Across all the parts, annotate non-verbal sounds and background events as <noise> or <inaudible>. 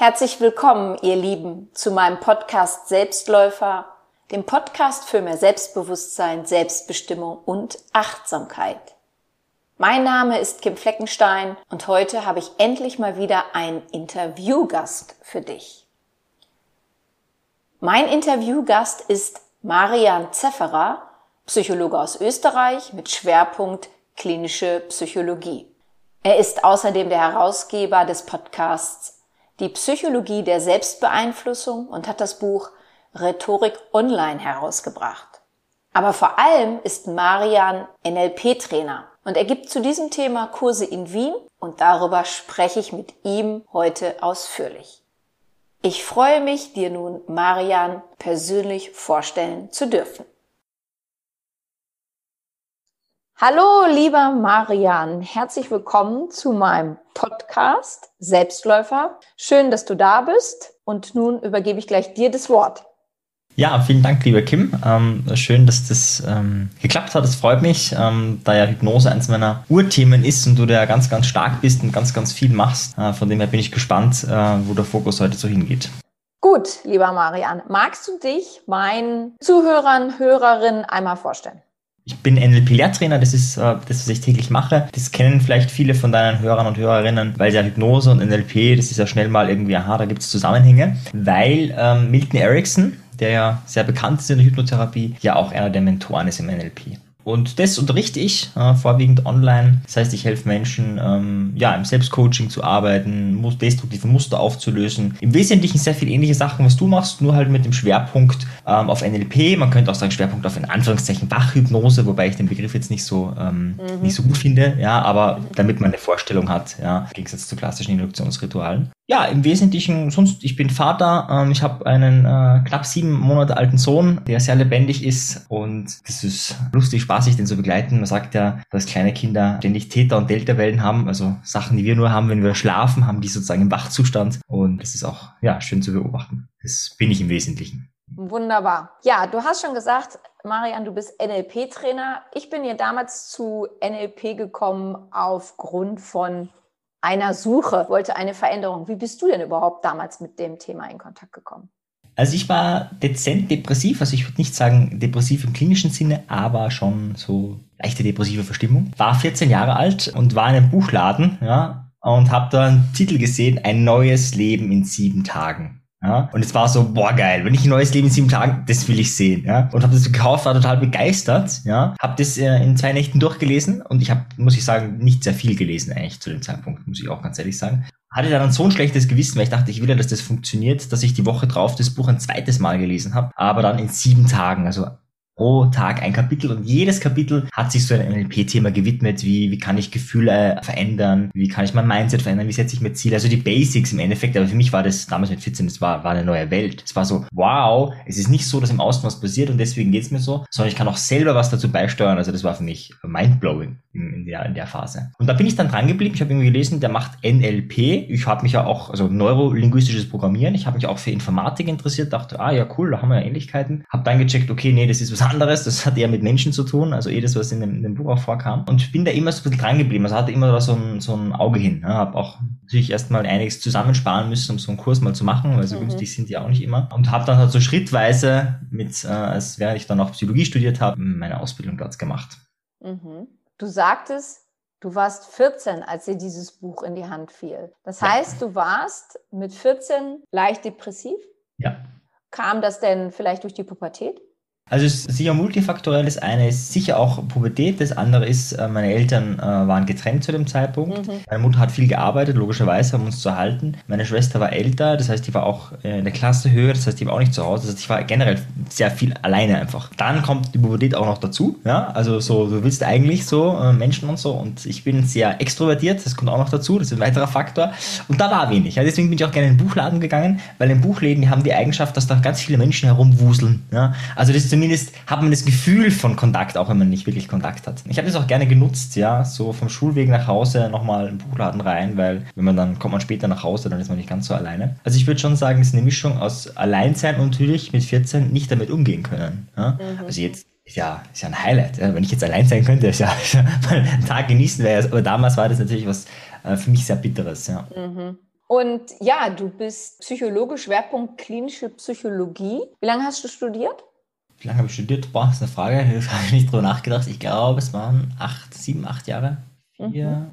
Herzlich willkommen, ihr Lieben, zu meinem Podcast Selbstläufer, dem Podcast für mehr Selbstbewusstsein, Selbstbestimmung und Achtsamkeit. Mein Name ist Kim Fleckenstein und heute habe ich endlich mal wieder einen Interviewgast für dich. Mein Interviewgast ist Marian Zefferer, Psychologe aus Österreich mit Schwerpunkt klinische Psychologie. Er ist außerdem der Herausgeber des Podcasts die Psychologie der Selbstbeeinflussung und hat das Buch Rhetorik Online herausgebracht. Aber vor allem ist Marian NLP-Trainer und er gibt zu diesem Thema Kurse in Wien und darüber spreche ich mit ihm heute ausführlich. Ich freue mich, dir nun Marian persönlich vorstellen zu dürfen. Hallo, lieber Marian, herzlich willkommen zu meinem Podcast Selbstläufer. Schön, dass du da bist und nun übergebe ich gleich dir das Wort. Ja, vielen Dank, lieber Kim. Ähm, schön, dass das ähm, geklappt hat. Das freut mich, ähm, da ja Hypnose eins meiner Urthemen ist und du da ganz, ganz stark bist und ganz, ganz viel machst. Äh, von dem her bin ich gespannt, äh, wo der Fokus heute so hingeht. Gut, lieber Marian, magst du dich meinen Zuhörern, Hörerinnen einmal vorstellen? Ich bin NLP-Lehrtrainer, das ist äh, das, was ich täglich mache. Das kennen vielleicht viele von deinen Hörern und Hörerinnen, weil ja Hypnose und NLP, das ist ja schnell mal irgendwie, aha, da gibt es Zusammenhänge. Weil ähm, Milton Erickson, der ja sehr bekannt ist in der Hypnotherapie, ja auch einer der Mentoren ist im NLP. Und das unterrichte ich äh, vorwiegend online. Das heißt, ich helfe Menschen, ähm, ja, im Selbstcoaching zu arbeiten, destruktive Muster aufzulösen. Im Wesentlichen sehr viel ähnliche Sachen, was du machst, nur halt mit dem Schwerpunkt ähm, auf NLP. Man könnte auch sagen Schwerpunkt auf in Anführungszeichen Wachhypnose, wobei ich den Begriff jetzt nicht so ähm, mhm. nicht so gut finde. Ja, aber damit man eine Vorstellung hat, ja, im Gegensatz zu klassischen Induktionsritualen ja, im Wesentlichen, sonst, ich bin Vater, ähm, ich habe einen äh, knapp sieben Monate alten Sohn, der sehr lebendig ist und das ist lustig, spaßig, den zu begleiten. Man sagt ja, dass kleine Kinder ständig Täter- und Delta-Wellen haben, also Sachen, die wir nur haben, wenn wir schlafen, haben die sozusagen im Wachzustand und das ist auch, ja, schön zu beobachten. Das bin ich im Wesentlichen. Wunderbar. Ja, du hast schon gesagt, Marian, du bist NLP-Trainer. Ich bin ja damals zu NLP gekommen aufgrund von einer Suche, wollte eine Veränderung. Wie bist du denn überhaupt damals mit dem Thema in Kontakt gekommen? Also ich war dezent depressiv, also ich würde nicht sagen depressiv im klinischen Sinne, aber schon so leichte depressive Verstimmung. War 14 Jahre alt und war in einem Buchladen, ja, und habe da einen Titel gesehen, ein neues Leben in sieben Tagen. Ja? Und es war so, boah geil, wenn ich ein neues Leben in sieben Tagen, das will ich sehen. Ja? Und habe das gekauft, war total begeistert. Ja? Habe das äh, in zwei Nächten durchgelesen und ich habe, muss ich sagen, nicht sehr viel gelesen eigentlich zu dem Zeitpunkt, muss ich auch ganz ehrlich sagen. Hatte dann so ein schlechtes Gewissen, weil ich dachte, ich will ja, dass das funktioniert, dass ich die Woche drauf das Buch ein zweites Mal gelesen habe, aber dann in sieben Tagen, also pro Tag ein Kapitel und jedes Kapitel hat sich so ein NLP-Thema gewidmet, wie, wie kann ich Gefühle verändern, wie kann ich mein Mindset verändern, wie setze ich mir Ziele, also die Basics im Endeffekt, aber für mich war das damals mit 14, das war, war eine neue Welt. Es war so, wow, es ist nicht so, dass im Außen was passiert und deswegen geht's mir so, sondern ich kann auch selber was dazu beisteuern, also das war für mich mindblowing in, in, der, in der Phase. Und da bin ich dann dran geblieben, ich habe irgendwie gelesen, der macht NLP, ich habe mich ja auch, also neurolinguistisches Programmieren, ich habe mich auch für Informatik interessiert, dachte, ah ja cool, da haben wir ja Ähnlichkeiten, habe dann gecheckt, okay, nee, das ist was anderes, das hat eher mit Menschen zu tun, also eh das, was in dem, in dem Buch auch vorkam. Und bin da immer so ein bisschen dran geblieben, also hatte immer so ein, so ein Auge hin. Ja, habe auch natürlich erstmal einiges zusammensparen müssen, um so einen Kurs mal zu machen, weil so mhm. günstig sind die auch nicht immer. Und habe dann halt so schrittweise, mit, äh, als während ich dann auch Psychologie studiert habe, meine Ausbildung dort gemacht. Mhm. Du sagtest, Du warst 14, als dir dieses Buch in die Hand fiel. Das heißt, du warst mit 14 leicht depressiv? Ja. Kam das denn vielleicht durch die Pubertät? Also es ist sicher multifaktoriell. Das eine ist sicher auch Pubertät, das andere ist, äh, meine Eltern äh, waren getrennt zu dem Zeitpunkt. Mhm. Meine Mutter hat viel gearbeitet, logischerweise, um uns zu halten. Meine Schwester war älter, das heißt, die war auch äh, in der Klasse höher, das heißt, die war auch nicht zu Hause. Das heißt, ich war generell sehr viel alleine einfach. Dann kommt die Pubertät auch noch dazu, ja, also so, du willst eigentlich so Menschen und so und ich bin sehr extrovertiert, das kommt auch noch dazu, das ist ein weiterer Faktor. Und da war wenig. Ja, deswegen bin ich auch gerne in den Buchladen gegangen, weil in Buchläden, die haben die Eigenschaft, dass da ganz viele Menschen herumwuseln. Ja. Also das ist zumindest hat man das Gefühl von Kontakt, auch wenn man nicht wirklich Kontakt hat. Ich habe das auch gerne genutzt, ja, so vom Schulweg nach Hause nochmal im Buchladen rein, weil wenn man dann kommt man später nach Hause, dann ist man nicht ganz so alleine. Also ich würde schon sagen, es ist eine Mischung aus Alleinsein und natürlich mit 14 nicht damit umgehen können. Ja? Mhm. Also jetzt ist ja, ist ja ein Highlight. Ja? Wenn ich jetzt allein sein könnte, ist ja, <laughs> mal einen Tag genießen wäre. Aber damals war das natürlich was äh, für mich sehr Bitteres. Ja. Mhm. Und ja, du bist Psychologe, Schwerpunkt klinische Psychologie. Wie lange hast du studiert? Wie lange habe ich studiert? Boah, ist eine Frage. Da habe ich nicht drüber nachgedacht. Ich glaube, es waren acht, sieben, acht Jahre. Vier, mhm.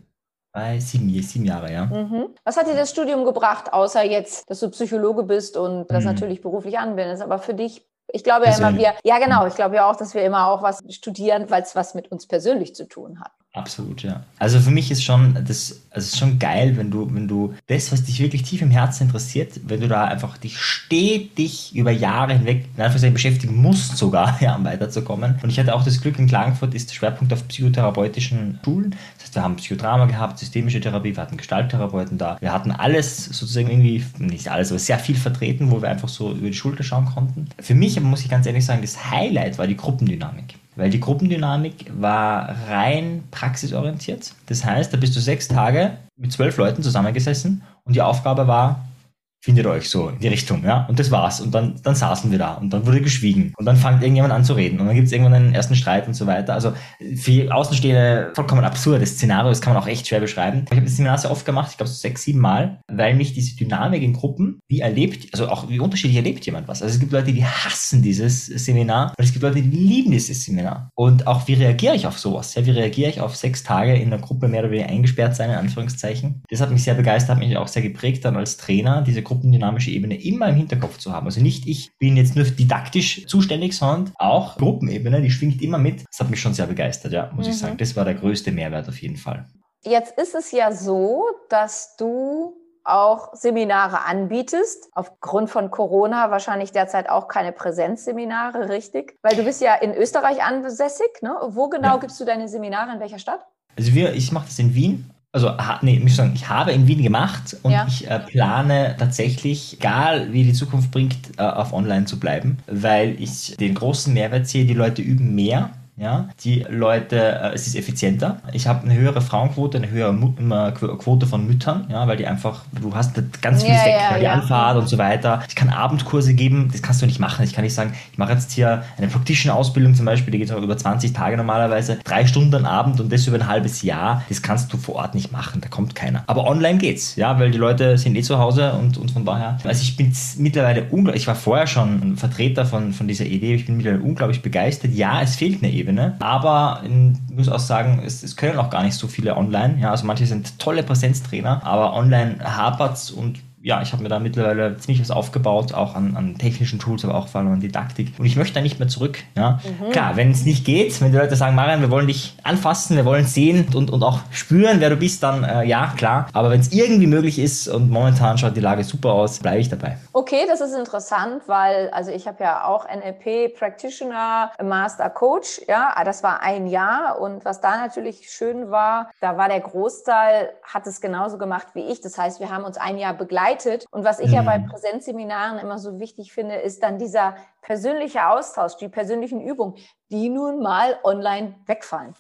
Bei sieben, sieben Jahre, ja. Mhm. Was hat dir das Studium gebracht, außer jetzt, dass du Psychologe bist und das mhm. natürlich beruflich anwendest? Aber für dich ich glaube ja immer, wir, ja genau, ich glaube ja auch, dass wir immer auch was studieren, weil es was mit uns persönlich zu tun hat. Absolut, ja. Also für mich ist schon, das, also ist schon geil, wenn du, wenn du das, was dich wirklich tief im Herzen interessiert, wenn du da einfach dich stetig über Jahre hinweg in Anführungszeichen beschäftigen musst sogar, <laughs> ja, um weiterzukommen. Und ich hatte auch das Glück, in Klagenfurt ist der Schwerpunkt auf psychotherapeutischen Schulen. Das heißt, wir haben Psychodrama gehabt, systemische Therapie, wir hatten Gestalttherapeuten da. Wir hatten alles sozusagen irgendwie, nicht alles, aber sehr viel vertreten, wo wir einfach so über die Schulter schauen konnten. Für mich, muss ich ganz ehrlich sagen, das Highlight war die Gruppendynamik. Weil die Gruppendynamik war rein praxisorientiert. Das heißt, da bist du sechs Tage mit zwölf Leuten zusammengesessen und die Aufgabe war, findet euch so in die Richtung, ja. Und das war's. Und dann, dann saßen wir da und dann wurde geschwiegen. Und dann fängt irgendjemand an zu reden. Und dann gibt es irgendwann einen ersten Streit und so weiter. Also für Außenstehende vollkommen absurdes Szenario, das kann man auch echt schwer beschreiben. Ich habe das Seminar sehr oft gemacht, ich glaube so sechs, sieben Mal, weil mich diese Dynamik in Gruppen, wie erlebt, also auch wie unterschiedlich erlebt jemand was. Also es gibt Leute, die hassen dieses Seminar und es gibt Leute, die lieben dieses Seminar. Und auch wie reagiere ich auf sowas? Ja, wie reagiere ich auf sechs Tage in einer Gruppe mehr oder weniger eingesperrt sein, in Anführungszeichen? Das hat mich sehr begeistert, hat mich auch sehr geprägt dann als Trainer, diese gruppendynamische Ebene immer im Hinterkopf zu haben. Also nicht ich bin jetzt nur didaktisch zuständig, sondern auch Gruppenebene, die schwingt immer mit. Das hat mich schon sehr begeistert, ja, muss mhm. ich sagen. Das war der größte Mehrwert auf jeden Fall. Jetzt ist es ja so, dass du auch Seminare anbietest. Aufgrund von Corona wahrscheinlich derzeit auch keine Präsenzseminare, richtig? Weil du bist ja in Österreich ansässig. Ne? Wo genau ja. gibst du deine Seminare? In welcher Stadt? Also wir, ich mache das in Wien also nee, muss ich sagen, ich habe in Wien gemacht und ja. ich äh, plane tatsächlich, egal wie die Zukunft bringt, äh, auf Online zu bleiben, weil ich den großen Mehrwert sehe, die Leute üben mehr ja, die Leute, äh, es ist effizienter. Ich habe eine höhere Frauenquote, eine höhere Mu Quote von Müttern, ja, weil die einfach, du hast ganz viel ja, weg, ja, die ja. Anfahrt und so weiter. Ich kann Abendkurse geben, das kannst du nicht machen. Ich kann nicht sagen, ich mache jetzt hier eine Practitioner-Ausbildung zum Beispiel, die geht auch über 20 Tage normalerweise, drei Stunden am Abend und das über ein halbes Jahr. Das kannst du vor Ort nicht machen, da kommt keiner. Aber online geht's, ja, weil die Leute sind eh zu Hause und, und von daher, also ich bin mittlerweile unglaublich, ich war vorher schon ein Vertreter von, von dieser Idee, ich bin mittlerweile unglaublich begeistert. Ja, es fehlt eine Ebene Ebene. Aber ich muss auch sagen, es, es können auch gar nicht so viele online. Ja, also manche sind tolle Präsenztrainer, aber online hapert es und ja, ich habe mir da mittlerweile ziemlich was aufgebaut, auch an, an technischen Tools, aber auch vor allem an Didaktik. Und ich möchte da nicht mehr zurück. Ja? Mhm. Klar, wenn es nicht geht, wenn die Leute sagen, Marian, wir wollen dich anfassen, wir wollen sehen und, und auch spüren, wer du bist, dann äh, ja, klar. Aber wenn es irgendwie möglich ist und momentan schaut die Lage super aus, bleibe ich dabei. Okay, das ist interessant, weil also ich habe ja auch NLP Practitioner, Master Coach, ja, das war ein Jahr und was da natürlich schön war, da war der Großteil, hat es genauso gemacht wie ich. Das heißt, wir haben uns ein Jahr begleitet begleitet. Und was ich mhm. ja bei mhm. Präsenzseminaren immer so wichtig finde, ist dann dieser persönliche Austausch, die persönlichen Übungen, die nun mal online wegfallen.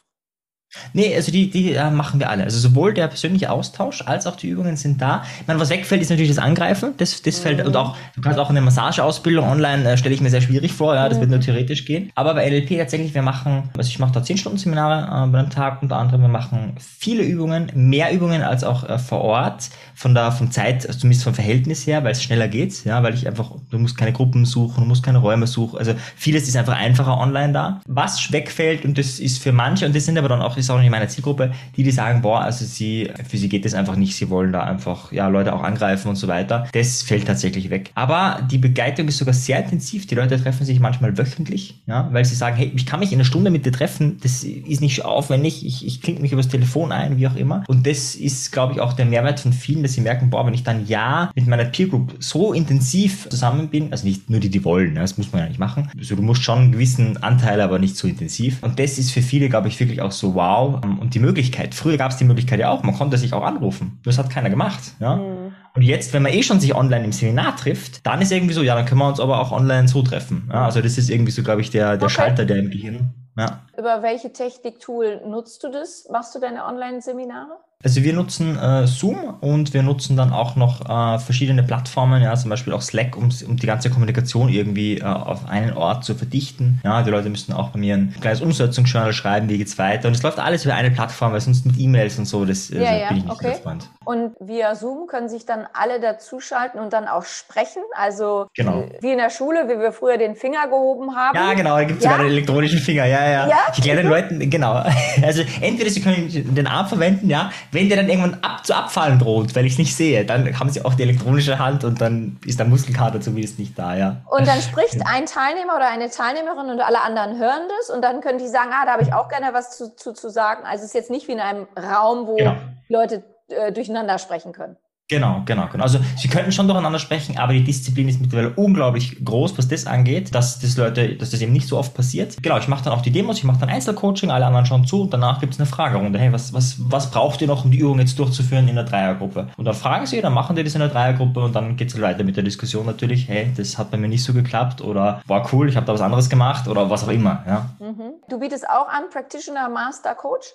Nee, also die, die äh, machen wir alle. Also sowohl der persönliche Austausch als auch die Übungen sind da. Ich meine, was wegfällt, ist natürlich das Angreifen. Das, das mhm. fällt, und auch, du kannst auch eine Massageausbildung online, äh, stelle ich mir sehr schwierig vor, ja, das mhm. wird nur theoretisch gehen. Aber bei NLP tatsächlich, wir machen, also ich mache da 10 Stunden Seminare äh, bei einem Tag unter anderem, wir machen viele Übungen, mehr Übungen als auch äh, vor Ort, von der, von Zeit, also zumindest vom Verhältnis her, weil es schneller geht, ja, weil ich einfach, du musst keine Gruppen suchen, du musst keine Räume suchen, also vieles ist einfach einfacher online da. Was wegfällt, und das ist für manche, und das sind aber dann auch ist auch nicht meine Zielgruppe, die, die sagen, boah, also sie, für sie geht das einfach nicht, sie wollen da einfach, ja, Leute auch angreifen und so weiter. Das fällt tatsächlich weg. Aber die Begleitung ist sogar sehr intensiv. Die Leute treffen sich manchmal wöchentlich, ja, weil sie sagen, hey, ich kann mich in einer Stunde mit dir treffen, das ist nicht aufwendig, ich, ich klinge mich übers Telefon ein, wie auch immer. Und das ist, glaube ich, auch der Mehrwert von vielen, dass sie merken, boah, wenn ich dann ja mit meiner Peer Group so intensiv zusammen bin, also nicht nur die, die wollen, ne, das muss man ja nicht machen. Also du musst schon einen gewissen Anteil, aber nicht so intensiv. Und das ist für viele, glaube ich, wirklich auch so wow, und die Möglichkeit. Früher gab es die Möglichkeit ja auch, man konnte sich auch anrufen. Das hat keiner gemacht. Ja? Mhm. Und jetzt, wenn man eh schon sich online im Seminar trifft, dann ist irgendwie so, ja, dann können wir uns aber auch online so treffen. Ja? Also das ist irgendwie so, glaube ich, der, der okay. Schalter, der im Gehirn. Ja. Über welche Technik-Tool nutzt du das? Machst du deine Online-Seminare? Also wir nutzen äh, Zoom und wir nutzen dann auch noch äh, verschiedene Plattformen, ja, zum Beispiel auch Slack, um, um die ganze Kommunikation irgendwie äh, auf einen Ort zu verdichten. Ja, die Leute müssen auch bei mir ein kleines Umsetzungsjournal schreiben, wie geht's weiter. Und es läuft alles über eine Plattform, weil sonst mit E-Mails und so, das ja, also, ja, bin ich nicht okay. so Freund. Und via Zoom können sich dann alle dazuschalten und dann auch sprechen. Also genau. wie in der Schule, wie wir früher den Finger gehoben haben. Ja, genau, da gibt es ja? sogar den elektronischen Finger, ja, ja. ja? Ich erkläre den Leuten, genau. <laughs> Also entweder sie können den Arm verwenden, ja, wenn der dann irgendwann ab, zu abfallen droht, weil ich es nicht sehe, dann haben sie auch die elektronische Hand und dann ist der Muskelkater zumindest nicht da, ja. Und dann <laughs> spricht ein Teilnehmer oder eine Teilnehmerin und alle anderen hören das und dann können die sagen, ah, da habe ich auch gerne was zu, zu, zu sagen. Also es ist jetzt nicht wie in einem Raum, wo genau. Leute äh, durcheinander sprechen können. Genau, genau, genau. Also sie könnten schon durcheinander sprechen, aber die Disziplin ist mittlerweile unglaublich groß, was das angeht, dass das Leute, dass das eben nicht so oft passiert. Genau, ich mache dann auch die Demos, ich mache dann Einzelcoaching, alle anderen schauen zu und danach gibt es eine Fragerunde. Hey, was, was, was braucht ihr noch, um die Übung jetzt durchzuführen in der Dreiergruppe? Und dann fragen sie, dann machen die das in der Dreiergruppe und dann geht es halt weiter mit der Diskussion natürlich, hey, das hat bei mir nicht so geklappt oder war cool, ich habe da was anderes gemacht oder was auch immer. Ja. Mhm. Du bietest auch an, Practitioner Master Coach?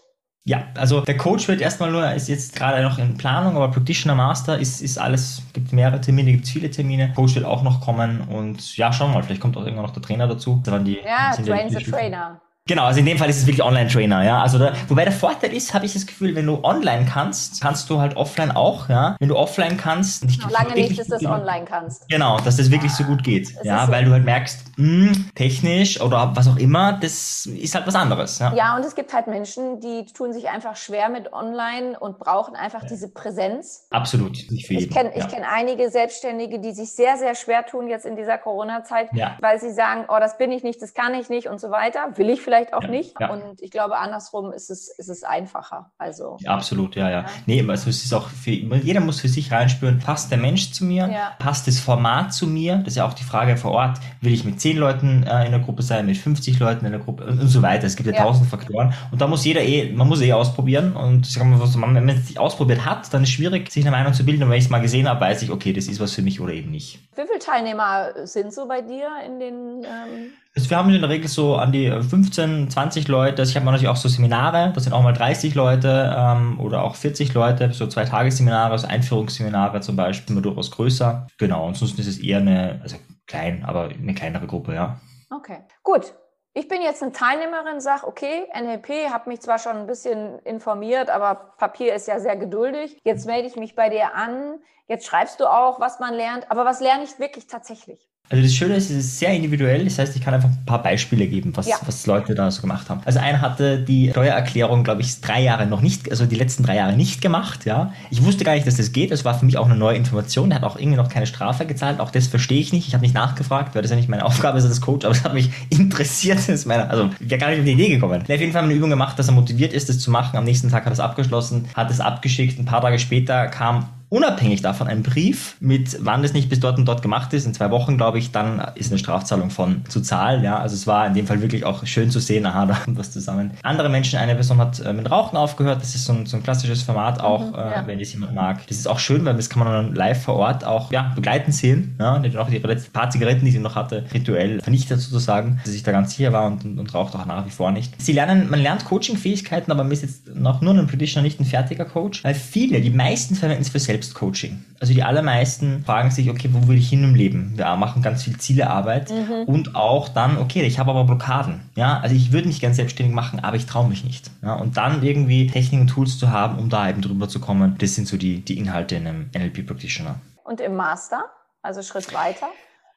Ja, also der Coach wird erstmal nur, ist jetzt gerade noch in Planung, aber Practitioner Master ist, ist alles, gibt mehrere Termine, gibt viele Termine. Coach wird auch noch kommen und ja, schauen wir mal, vielleicht kommt auch irgendwann noch der Trainer dazu. Die, ja, Train the Trainer. Genau, also in dem Fall ist es wirklich Online-Trainer, ja. Also da, wobei der Vorteil ist, habe ich das Gefühl, wenn du online kannst, kannst du halt offline auch, ja. Wenn du offline kannst, nicht genau, lange nicht, dass du das online kannst. Genau, dass das wirklich so gut geht, es ja, weil so. du halt merkst, mh, hm, technisch oder was auch immer, das ist halt was anderes, ja. Ja, und es gibt halt Menschen, die tun sich einfach schwer mit online und brauchen einfach ja. diese Präsenz. Absolut, nicht für jeden. Ich kenne ja. kenn einige Selbstständige, die sich sehr, sehr schwer tun jetzt in dieser Corona-Zeit, weil sie sagen, oh, das bin ich nicht, das kann ich nicht und so weiter. Will ich vielleicht vielleicht auch ja, nicht. Ja. Und ich glaube, andersrum ist es, ist es einfacher. Also, ja, absolut, ja, ja. ja. Nee, also es ist auch für, jeder muss für sich reinspüren, passt der Mensch zu mir? Passt das Format zu mir? Das ist ja auch die Frage vor Ort. Will ich mit 10 Leuten äh, in der Gruppe sein, mit 50 Leuten in der Gruppe und, und so weiter. Es gibt ja tausend Faktoren. Und da muss jeder eh, man muss eh ausprobieren. Und wenn man es nicht ausprobiert hat, dann ist es schwierig, sich eine Meinung zu bilden. Und wenn ich es mal gesehen habe, weiß ich, okay, das ist was für mich oder eben nicht. Wie viele Teilnehmer sind so bei dir in den ähm wir haben in der Regel so an die 15, 20 Leute. Also ich habe natürlich auch so Seminare, das sind auch mal 30 Leute ähm, oder auch 40 Leute, so zwei Tagesseminare, so Einführungsseminare zum Beispiel, immer durchaus größer. Genau, ansonsten ist es eher eine, also klein, aber eine kleinere Gruppe, ja. Okay, gut. Ich bin jetzt eine Teilnehmerin, sage, okay, NLP, habe mich zwar schon ein bisschen informiert, aber Papier ist ja sehr geduldig. Jetzt melde ich mich bei dir an. Jetzt schreibst du auch, was man lernt. Aber was lerne ich wirklich tatsächlich? Also das Schöne ist, es ist sehr individuell. Das heißt, ich kann einfach ein paar Beispiele geben, was, ja. was Leute da so gemacht haben. Also einer hatte die Steuererklärung, glaube ich, drei Jahre noch nicht, also die letzten drei Jahre nicht gemacht. Ja, ich wusste gar nicht, dass das geht. Das war für mich auch eine neue Information. Er hat auch irgendwie noch keine Strafe gezahlt. Auch das verstehe ich nicht. Ich habe nicht nachgefragt, weil das ja nicht meine Aufgabe ist als Coach, aber es hat mich <laughs> interessiert. Das ist meine, also ich wäre gar nicht auf die Idee gekommen. Er hat auf jeden Fall eine Übung gemacht, dass er motiviert ist, das zu machen. Am nächsten Tag hat er es abgeschlossen, hat es abgeschickt. Ein paar Tage später kam unabhängig davon ein Brief mit, wann das nicht bis dort und dort gemacht ist, in zwei Wochen, glaube ich, dann ist eine Strafzahlung von zu zahlen. Ja, also es war in dem Fall wirklich auch schön zu sehen, aha, <laughs> da kommt was zusammen. Andere Menschen, eine Person hat äh, mit Rauchen aufgehört, das ist so ein, so ein klassisches Format auch, mhm, äh, ja. wenn das jemand mag. Das ist auch schön, weil das kann man dann live vor Ort auch ja, begleiten sehen. Ja, die auch die letzten paar Zigaretten, die sie noch hatte, rituell vernichtet sozusagen, dass sie sich da ganz sicher war und, und, und raucht auch nach wie vor nicht. Sie lernen, man lernt Coaching-Fähigkeiten, aber man ist jetzt noch nur ein Practitioner, nicht ein fertiger Coach, weil viele, die meisten verwenden es für selbst Selbstcoaching. Also die allermeisten fragen sich, okay, wo will ich hin im Leben? Wir machen ganz viel Zielearbeit mhm. und auch dann, okay, ich habe aber Blockaden. Ja, also ich würde mich gern selbstständig machen, aber ich traue mich nicht. Ja, und dann irgendwie Techniken und Tools zu haben, um da eben drüber zu kommen, das sind so die, die Inhalte in einem NLP Practitioner. Und im Master, also Schritt weiter?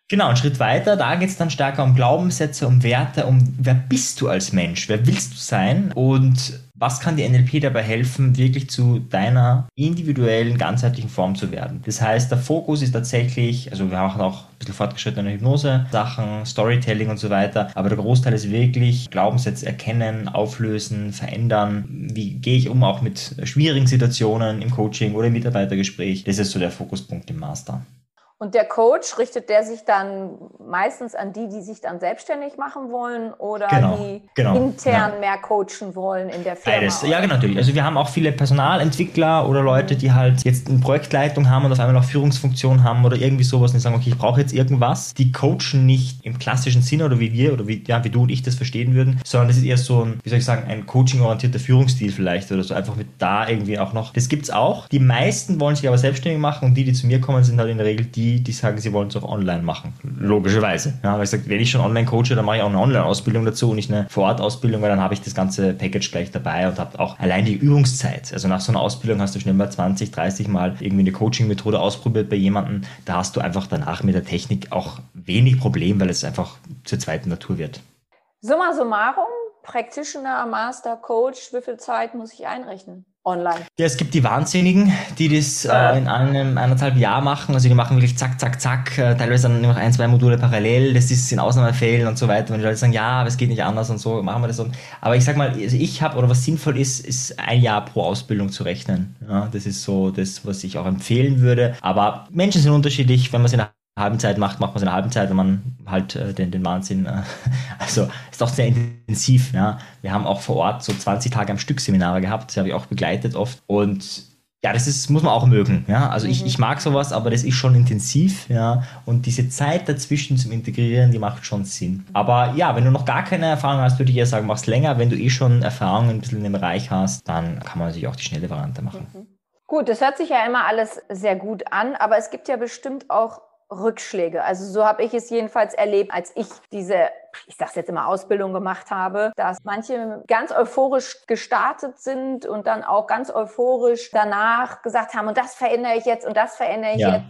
Genau, einen Schritt weiter, da geht es dann stärker um Glaubenssätze, um Werte, um wer bist du als Mensch, wer willst du sein und was kann die NLP dabei helfen, wirklich zu deiner individuellen, ganzheitlichen Form zu werden? Das heißt, der Fokus ist tatsächlich, also wir machen auch ein bisschen fortgeschrittene Hypnose, Sachen, Storytelling und so weiter, aber der Großteil ist wirklich Glaubenssätze erkennen, auflösen, verändern. Wie gehe ich um auch mit schwierigen Situationen im Coaching oder im Mitarbeitergespräch? Das ist so der Fokuspunkt im Master. Und der Coach, richtet der sich dann meistens an die, die sich dann selbstständig machen wollen oder genau, die genau, intern ja. mehr coachen wollen in der Firma? Beides. Ja, genau, natürlich. Also wir haben auch viele Personalentwickler oder Leute, die halt jetzt eine Projektleitung haben und auf einmal auch Führungsfunktion haben oder irgendwie sowas und die sagen, okay, ich brauche jetzt irgendwas. Die coachen nicht im klassischen Sinne oder wie wir oder wie, ja, wie du und ich das verstehen würden, sondern das ist eher so ein, wie soll ich sagen, ein coaching-orientierter Führungsstil vielleicht oder so einfach mit da irgendwie auch noch. Das gibt's auch. Die meisten wollen sich aber selbstständig machen und die, die zu mir kommen, sind halt in der Regel die, die, die sagen, sie wollen es auch online machen. Logischerweise. Ja, weil ich sage, wenn ich schon online coache, dann mache ich auch eine Online-Ausbildung dazu und nicht eine Vor-Ort-Ausbildung, weil dann habe ich das ganze Package gleich dabei und habe auch allein die Übungszeit. Also nach so einer Ausbildung hast du schnell mal 20, 30 Mal irgendwie eine Coaching-Methode ausprobiert bei jemandem. Da hast du einfach danach mit der Technik auch wenig Problem, weil es einfach zur zweiten Natur wird. Summa summarum, Practitioner, Master, Coach, wie viel Zeit muss ich einrechnen? Online. Ja, es gibt die Wahnsinnigen, die das äh, in einem eineinhalb Jahr machen. Also die machen wirklich zack, zack, zack, äh, teilweise dann noch ein, zwei Module parallel. Das ist in Ausnahmefällen und so weiter. Wenn die Leute sagen, ja, aber es geht nicht anders und so, machen wir das so. Aber ich sag mal, also ich habe, oder was sinnvoll ist, ist ein Jahr pro Ausbildung zu rechnen. Ja, das ist so das, was ich auch empfehlen würde. Aber Menschen sind unterschiedlich. Wenn man sie nach halben Zeit macht, macht man es in einer halben Zeit, wenn man halt äh, den, den Wahnsinn, äh, <laughs> also ist auch sehr intensiv, ja. Wir haben auch vor Ort so 20 Tage am Stück Seminare gehabt, das habe ich auch begleitet oft und ja, das ist, muss man auch mögen, ja. Also mhm. ich, ich mag sowas, aber das ist schon intensiv, ja. Und diese Zeit dazwischen zum Integrieren, die macht schon Sinn. Aber ja, wenn du noch gar keine Erfahrung hast, würde ich eher sagen, mach's länger. Wenn du eh schon Erfahrung ein bisschen im Bereich hast, dann kann man natürlich auch die schnelle Variante machen. Mhm. Gut, das hört sich ja immer alles sehr gut an, aber es gibt ja bestimmt auch Rückschläge. Also so habe ich es jedenfalls erlebt, als ich diese, ich sage jetzt immer Ausbildung gemacht habe, dass manche ganz euphorisch gestartet sind und dann auch ganz euphorisch danach gesagt haben, und das verändere ich jetzt und das verändere ich ja. jetzt.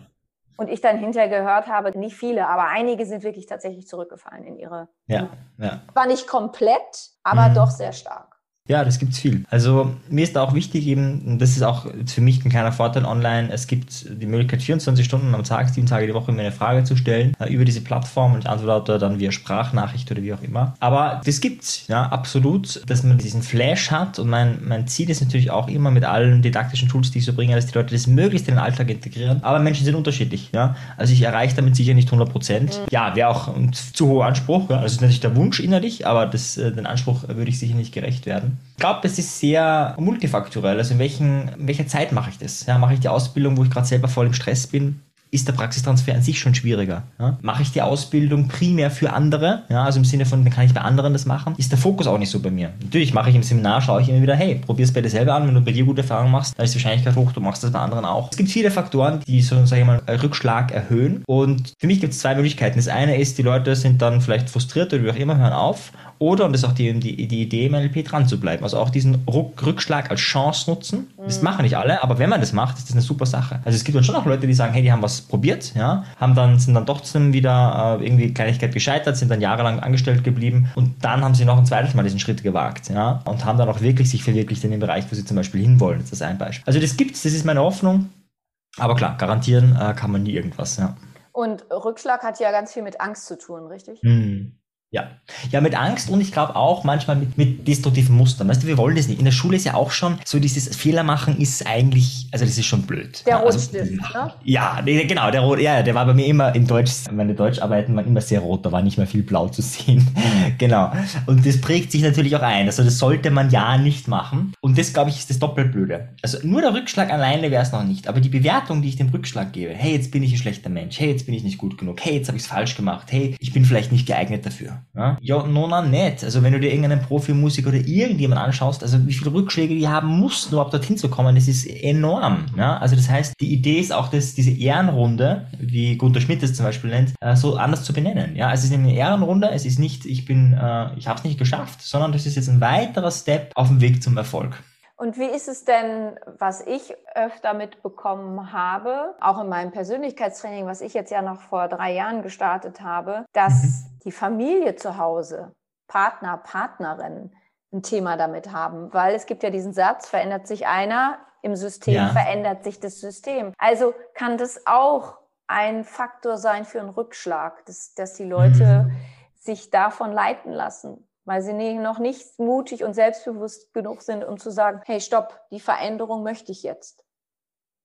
Und ich dann hinterher gehört habe, nicht viele, aber einige sind wirklich tatsächlich zurückgefallen in ihre. Ja, ja. War nicht komplett, aber mhm. doch sehr stark. Ja, das gibt's viel. Also mir ist auch wichtig eben, und das ist auch für mich ein kleiner Vorteil online, es gibt die Möglichkeit 24 Stunden am Tag, sieben Tage die Woche mir eine Frage zu stellen äh, über diese Plattform und ich antworte dann via Sprachnachricht oder wie auch immer. Aber das gibt's, ja, absolut, dass man diesen Flash hat und mein, mein Ziel ist natürlich auch immer mit allen didaktischen Tools, die ich so bringe, dass die Leute das möglichst in den Alltag integrieren. Aber Menschen sind unterschiedlich, ja. Also ich erreiche damit sicher nicht 100 Prozent. Mhm. Ja, wäre auch ein zu hoher Anspruch, ja. also ist natürlich der Wunsch innerlich, aber das, äh, den Anspruch würde ich sicher nicht gerecht werden. Ich glaube, es ist sehr multifaktorell. Also in, welchen, in welcher Zeit mache ich das? Ja, mache ich die Ausbildung, wo ich gerade selber voll im Stress bin? ist der Praxistransfer an sich schon schwieriger. Ja? Mache ich die Ausbildung primär für andere, ja, also im Sinne von, dann kann ich bei anderen das machen, ist der Fokus auch nicht so bei mir. Natürlich mache ich im Seminar, schaue ich immer wieder, hey, probier es bei dir selber an, wenn du bei dir gute Erfahrungen machst, dann ist die Wahrscheinlichkeit hoch, du machst das bei anderen auch. Es gibt viele Faktoren, die so, sage ich mal, Rückschlag erhöhen und für mich gibt es zwei Möglichkeiten. Das eine ist, die Leute sind dann vielleicht frustriert oder wie auch immer, hören auf oder, und das ist auch die, die, die Idee, im NLP dran zu bleiben. Also auch diesen Rückschlag als Chance nutzen. Das machen nicht alle, aber wenn man das macht, ist das eine super Sache. Also es gibt dann schon auch Leute, die sagen, hey, die haben was probiert, ja, haben dann, sind dann trotzdem wieder äh, irgendwie Kleinigkeit gescheitert, sind dann jahrelang angestellt geblieben und dann haben sie noch ein zweites Mal diesen Schritt gewagt, ja, und haben dann auch wirklich sich verwirklicht in dem Bereich, wo sie zum Beispiel hinwollen. Das ist ein Beispiel. Also das gibt's, das ist meine Hoffnung. Aber klar, garantieren äh, kann man nie irgendwas, ja. Und Rückschlag hat ja ganz viel mit Angst zu tun, richtig? Hm. Ja. Ja, mit Angst und ich glaube auch manchmal mit, mit destruktiven Mustern. Weißt du, wir wollen das nicht. In der Schule ist ja auch schon so dieses Fehler machen ist eigentlich, also das ist schon blöd. Der ja, Rotstift, also, ne? Ja, genau, der Rot, ja, der war bei mir immer in Deutsch, meine Deutscharbeiten waren immer sehr rot, da war nicht mehr viel blau zu sehen. <laughs> genau. Und das prägt sich natürlich auch ein. Also das sollte man ja nicht machen. Und das, glaube ich, ist das Doppelblöde. Also nur der Rückschlag alleine wäre es noch nicht. Aber die Bewertung, die ich dem Rückschlag gebe, hey, jetzt bin ich ein schlechter Mensch, hey, jetzt bin ich nicht gut genug, hey, jetzt habe ich es falsch gemacht, hey, ich bin vielleicht nicht geeignet dafür. Ja, ja nona nicht. Also wenn du dir irgendeinen Profimusiker oder irgendjemand anschaust, also wie viele Rückschläge die haben mussten, überhaupt dorthin zu kommen, das ist enorm. Ja? Also das heißt, die Idee ist auch, dass diese Ehrenrunde, wie Gunter Schmidt es zum Beispiel nennt, äh, so anders zu benennen. Ja? Also es ist eine Ehrenrunde, es ist nicht, ich bin, äh, ich habe es nicht geschafft, sondern das ist jetzt ein weiterer Step auf dem Weg zum Erfolg. Und wie ist es denn, was ich öfter mitbekommen habe, auch in meinem Persönlichkeitstraining, was ich jetzt ja noch vor drei Jahren gestartet habe, dass mhm. die Familie zu Hause, Partner, Partnerin, ein Thema damit haben, weil es gibt ja diesen Satz, verändert sich einer, im System ja. verändert sich das System. Also kann das auch ein Faktor sein für einen Rückschlag, dass, dass die Leute mhm. sich davon leiten lassen weil sie noch nicht mutig und selbstbewusst genug sind, um zu sagen, hey, stopp, die Veränderung möchte ich jetzt.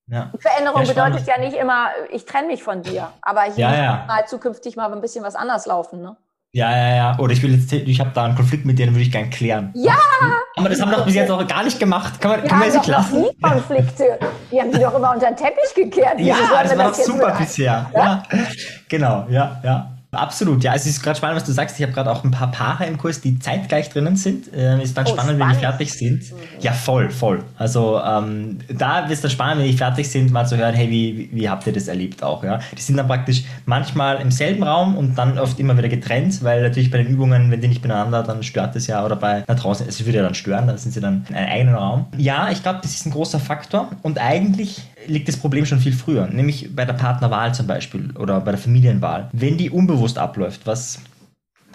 Ja. Veränderung ja, bedeutet ja nicht immer, ich trenne mich von dir, aber ich ja, ja. mal zukünftig mal ein bisschen was anders laufen, ne? Ja, ja, ja. Oder ich will jetzt, ich habe da einen Konflikt mit dir, den würde ich gerne klären. Ja! Aber das haben wir doch bis jetzt auch gar nicht gemacht. Kann man, wir kann man jetzt lassen? Nie Konflikte. Die haben die doch immer unter den Teppich gekehrt. Ja, das war doch super bisher. Ja? ja? Genau, ja, ja. Absolut, ja. Es ist gerade spannend, was du sagst. Ich habe gerade auch ein paar Paare im Kurs, die zeitgleich drinnen sind. Äh, ist dann oh, spannend, spannend, wenn die fertig sind. Mhm. Ja, voll, voll. Also ähm, da wird es dann spannend, wenn die fertig sind, mal zu hören, hey, wie, wie habt ihr das erlebt auch? Ja? Die sind dann praktisch manchmal im selben Raum und dann oft immer wieder getrennt, weil natürlich bei den Übungen, wenn die nicht miteinander, dann stört das ja. Oder bei na, draußen, es würde ja dann stören, dann sind sie dann in einem eigenen Raum. Ja, ich glaube, das ist ein großer Faktor. Und eigentlich liegt das Problem schon viel früher, nämlich bei der Partnerwahl zum Beispiel oder bei der Familienwahl. Wenn die unbewusst abläuft, was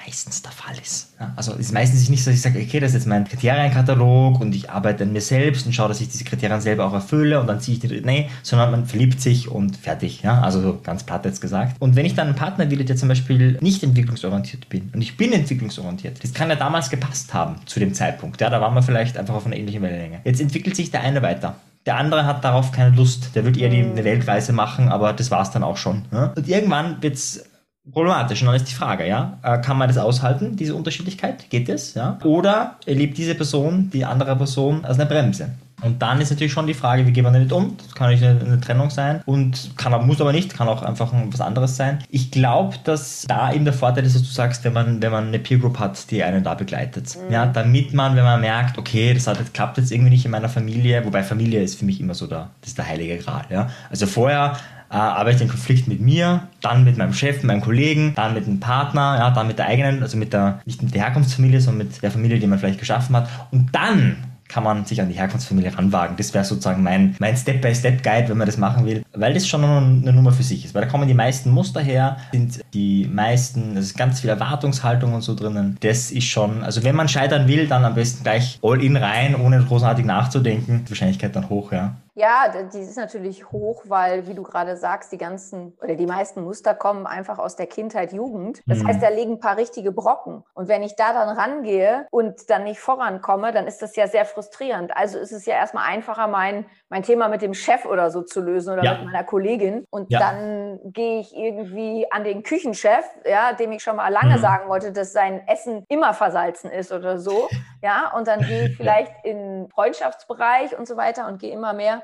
meistens der Fall ist. Also ist meistens nicht so, dass ich sage, okay, das ist jetzt mein Kriterienkatalog und ich arbeite an mir selbst und schaue, dass ich diese Kriterien selber auch erfülle und dann ziehe ich die, nee, sondern man verliebt sich und fertig. Ja, also so ganz platt jetzt gesagt. Und wenn ich dann einen Partner will, der zum Beispiel nicht entwicklungsorientiert bin und ich bin entwicklungsorientiert, das kann ja damals gepasst haben zu dem Zeitpunkt. Ja, da waren wir vielleicht einfach auf einer ähnlichen Wellenlänge. Jetzt entwickelt sich der eine weiter der andere hat darauf keine Lust. Der wird eher die, eine Weltreise machen, aber das war's dann auch schon. Ja? Und irgendwann wird's problematisch. Und dann ist die Frage, ja, äh, kann man das aushalten, diese Unterschiedlichkeit? Geht das? Ja? Oder erlebt diese Person die andere Person als eine Bremse? Und dann ist natürlich schon die Frage, wie geht man damit um? Das kann natürlich eine, eine Trennung sein und kann, muss aber nicht, kann auch einfach was anderes sein. Ich glaube, dass da eben der Vorteil ist, dass du sagst, wenn man, wenn man eine Peer Group hat, die einen da begleitet. Mhm. Ja, damit man, wenn man merkt, okay, das hat, das klappt jetzt irgendwie nicht in meiner Familie, wobei Familie ist für mich immer so der, das ist der heilige Gral. Ja? Also vorher äh, arbeite ich den Konflikt mit mir, dann mit meinem Chef, meinem Kollegen, dann mit dem Partner, ja, dann mit der eigenen, also mit der, nicht mit der Herkunftsfamilie, sondern mit der Familie, die man vielleicht geschaffen hat. Und dann kann man sich an die Herkunftsfamilie ranwagen. Das wäre sozusagen mein, mein Step-by-Step-Guide, wenn man das machen will, weil das schon eine Nummer für sich ist. Weil da kommen die meisten Muster her, sind die meisten, es ist ganz viel Erwartungshaltung und so drinnen. Das ist schon, also wenn man scheitern will, dann am besten gleich all in rein, ohne großartig nachzudenken. Die Wahrscheinlichkeit dann hoch, ja. Ja, die ist natürlich hoch, weil, wie du gerade sagst, die ganzen oder die meisten Muster kommen einfach aus der Kindheit, Jugend. Das mhm. heißt, da liegen ein paar richtige Brocken. Und wenn ich da dann rangehe und dann nicht vorankomme, dann ist das ja sehr frustrierend. Also ist es ja erstmal einfacher, mein, mein Thema mit dem Chef oder so zu lösen oder ja. mit meiner Kollegin. Und ja. dann gehe ich irgendwie an den Küchenchef, ja, dem ich schon mal lange mhm. sagen wollte, dass sein Essen immer versalzen ist oder so. <laughs> Ja, und dann gehe ich vielleicht in Freundschaftsbereich und so weiter und gehe immer mehr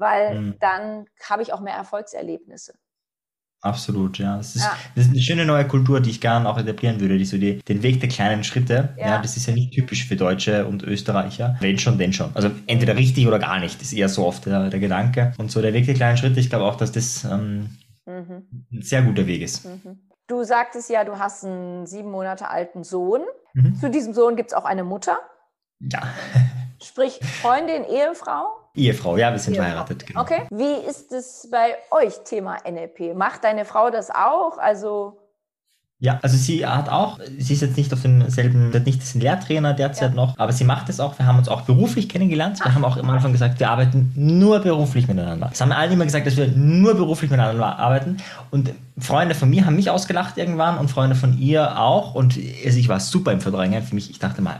weil mhm. dann habe ich auch mehr Erfolgserlebnisse. Absolut, ja. Das ist, ja. das ist eine schöne neue Kultur, die ich gerne auch etablieren würde, die so die, den Weg der kleinen Schritte. Ja. ja. das ist ja nicht typisch für Deutsche und Österreicher. Wenn schon, denn schon. Also entweder richtig oder gar nicht, ist eher so oft der, der Gedanke. Und so der Weg der kleinen Schritte, ich glaube auch, dass das ähm, mhm. ein sehr guter Weg ist. Mhm. Du sagtest ja, du hast einen sieben Monate alten Sohn. Mhm. Zu diesem Sohn gibt es auch eine Mutter. Ja. Sprich, Freundin, Ehefrau? Ehefrau, ja, wir sind Ehefrau. verheiratet. Genau. Okay. Wie ist es bei euch Thema NLP? Macht deine Frau das auch? Also ja, also sie hat auch, sie ist jetzt nicht auf demselben, nicht das Lehrtrainer derzeit ja. noch, aber sie macht es auch. Wir haben uns auch beruflich kennengelernt. Wir Ach. haben auch am Anfang gesagt, wir arbeiten nur beruflich miteinander. Das haben alle immer gesagt, dass wir nur beruflich miteinander arbeiten. Und Freunde von mir haben mich ausgelacht irgendwann und Freunde von ihr auch. Und also ich war super im Verdrängen. Für mich, ich dachte mal,